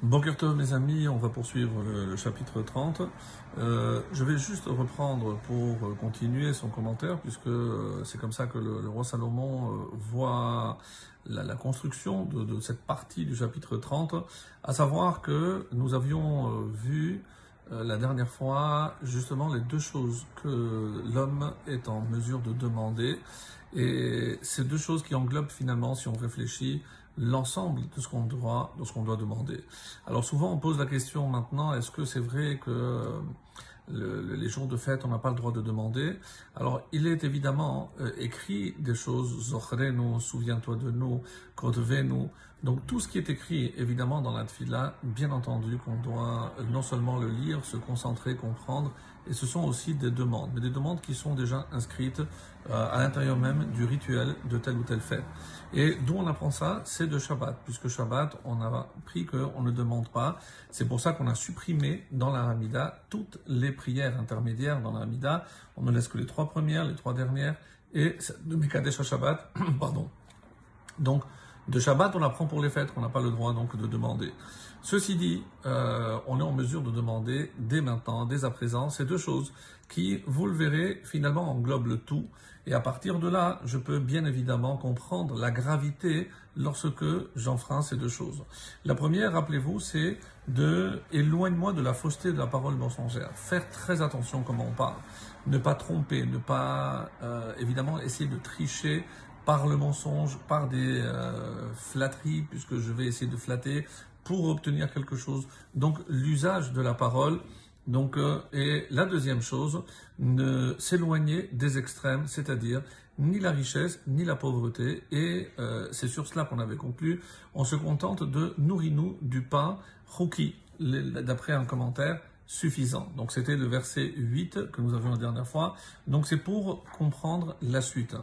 Bon Tov mes amis, on va poursuivre le, chapitre 30. Euh, je vais juste reprendre pour continuer son commentaire, puisque euh, c'est comme ça que le, roi Salomon euh, voit la, construction de, cette partie du chapitre 30, à savoir que nous avions euh, vu euh, la dernière fois justement les deux choses que l'homme est en mesure de demander, et ces deux choses qui englobent finalement, si on réfléchit, l'ensemble de ce qu'on doit, demander. Alors souvent on pose la question maintenant, est-ce que c'est vrai que euh, le, les jours de fête, on n'a pas le droit de demander? Alors il est évidemment euh, écrit des choses, Zochrenu, souviens-toi de nous, Kotvenu, donc tout ce qui est écrit évidemment dans la tfila, bien entendu qu'on doit non seulement le lire, se concentrer, comprendre, et ce sont aussi des demandes, mais des demandes qui sont déjà inscrites euh, à l'intérieur même du rituel de telle ou telle fête. Et d'où on apprend ça? C'est de Shabbat, puisque Shabbat, on a appris qu'on ne demande pas. C'est pour ça qu'on a supprimé dans la Hamida toutes les prières intermédiaires dans la Hamida. On ne laisse que les trois premières, les trois dernières, et de Mekadesh Shabbat, pardon. Donc, de Shabbat, on apprend pour les fêtes, qu'on n'a pas le droit donc de demander. Ceci dit, euh, on est en mesure de demander dès maintenant, dès à présent, ces deux choses qui, vous le verrez, finalement englobent le tout. Et à partir de là, je peux bien évidemment comprendre la gravité lorsque j'enfreins ces deux choses. La première, rappelez-vous, c'est de éloigne-moi de la fausseté de la parole mensongère. Faire très attention comment on parle. Ne pas tromper, ne pas euh, évidemment essayer de tricher par le mensonge, par des euh, flatteries, puisque je vais essayer de flatter pour obtenir quelque chose. Donc l'usage de la parole. Donc, euh, et la deuxième chose, ne s'éloigner des extrêmes, c'est-à-dire ni la richesse ni la pauvreté. Et euh, c'est sur cela qu'on avait conclu. On se contente de nourrir-nous du pain d'après un commentaire suffisant. Donc c'était le verset 8 que nous avions la dernière fois. Donc c'est pour comprendre la suite.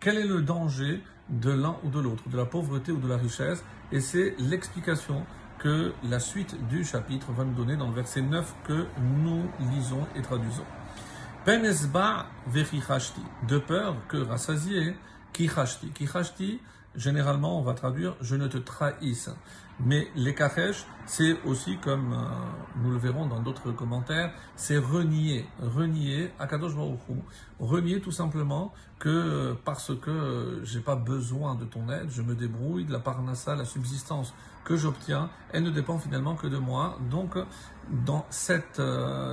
Quel est le danger de l'un ou de l'autre, de la pauvreté ou de la richesse? Et c'est l'explication que la suite du chapitre va nous donner dans le verset 9 que nous lisons et traduisons. De peur que rassasié, kichashti. Kichashti, généralement on va traduire je ne te trahisse. Mais les kachesh, c'est aussi, comme euh, nous le verrons dans d'autres commentaires, c'est renier, renier Akadosh Baruch Renier tout simplement que euh, parce que euh, j'ai pas besoin de ton aide, je me débrouille, de la parnassa, la subsistance que j'obtiens, elle ne dépend finalement que de moi. Donc, dans cette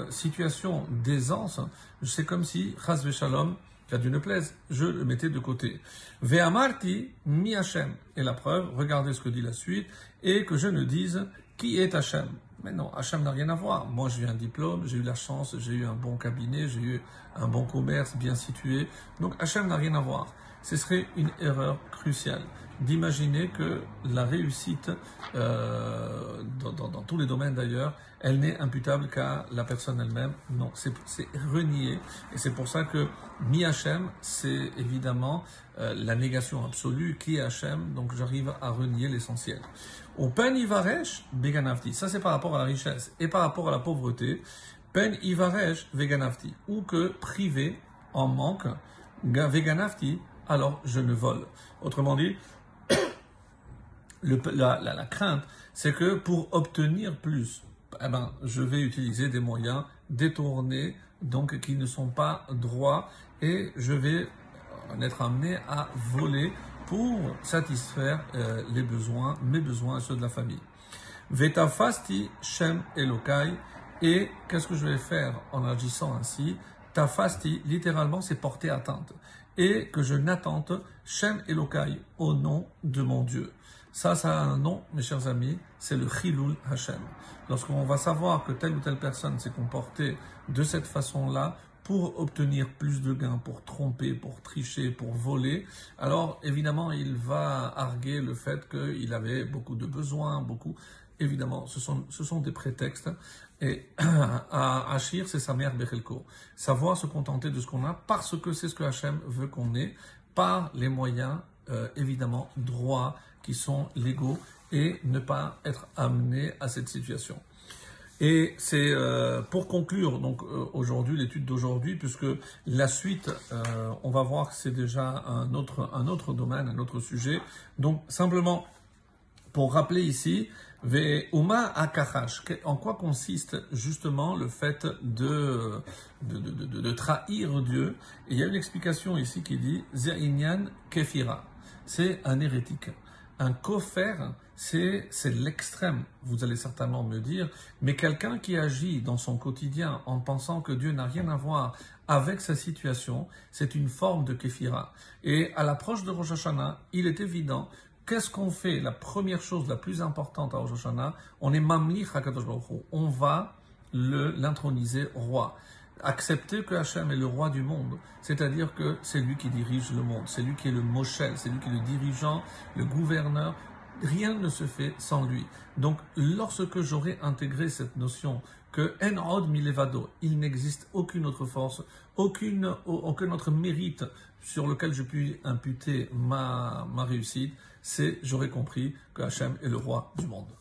situation d'aisance, c'est comme si, chas shalom, qu'à Dieu ne plaise, je le mettais de côté. Ve'amarti mi Hashem. Et la preuve, regardez ce que dit la suite, et que je ne dise qui est Hashem. Mais non, Hachem n'a rien à voir. Moi, j'ai eu un diplôme, j'ai eu la chance, j'ai eu un bon cabinet, j'ai eu un bon commerce bien situé. Donc, Hachem n'a rien à voir. Ce serait une erreur cruciale d'imaginer que la réussite, euh, dans, tous les domaines d'ailleurs, elle n'est imputable qu'à la personne elle-même. Non, c'est renier. Et c'est pour ça que mi Hachem, c'est évidemment euh, la négation absolue qui est Hachem. Donc j'arrive à renier l'essentiel. Au pen ivaresh beganavti. Ça c'est par rapport à la richesse. Et par rapport à la pauvreté, pen ivaresh veganavti. Ou que privé en manque, veganavti, alors je ne vole. Autrement dit, le, la, crainte, c'est que pour obtenir plus, eh ben, je vais utiliser des moyens détournés, donc qui ne sont pas droits, et je vais en être amené à voler pour satisfaire euh, les besoins, mes besoins et ceux de la famille. Vetafasti Shem Elokai, et qu'est-ce que je vais faire en agissant ainsi? Tafasti, littéralement, c'est porter atteinte. Et que je n'attente Shem Elokai au nom de mon Dieu. Ça, ça a un nom, mes chers amis, c'est le Chilul Hashem. Lorsqu'on va savoir que telle ou telle personne s'est comportée de cette façon-là pour obtenir plus de gains, pour tromper, pour tricher, pour voler, alors évidemment, il va arguer le fait qu'il avait beaucoup de besoins, beaucoup. Évidemment, ce sont, ce sont des prétextes. Et à Achir, c'est sa mère Bechelko. Savoir se contenter de ce qu'on a parce que c'est ce que Hachem veut qu'on ait par les moyens, euh, évidemment, droits qui sont légaux et ne pas être amené à cette situation. Et c'est euh, pour conclure donc euh, aujourd'hui l'étude d'aujourd'hui, puisque la suite, on va voir que c'est déjà un autre un autre domaine, un autre sujet. Donc simplement pour rappeler ici, Ve'uma akachash, en quoi consiste justement le fait de, de, trahir Dieu il y a une explication ici qui dit Zerinyan kefira, c'est un hérétique. Un kofer, c'est l'extrême, vous allez certainement me dire, mais quelqu'un qui agit dans son quotidien en pensant que Dieu n'a rien à voir avec sa situation, c'est une forme de kéfira. Et à l'approche de Rosh Hashanah, il est évident Qu'est-ce qu'on fait? La première chose la plus importante à Rosh on est Mamlich HaKadosh Baruch On va l'introniser roi. Accepter que Hachem est le roi du monde, c'est-à-dire que c'est lui qui dirige le monde, c'est lui qui est le Moshel, c'est lui qui est le dirigeant, le gouverneur. Rien ne se fait sans lui. Donc, lorsque j'aurai intégré cette notion que En Milevado, il n'existe aucune autre force, aucune, aucun autre mérite sur lequel je puis imputer ma, ma réussite, c'est j'aurais compris que Hachem est le roi du monde.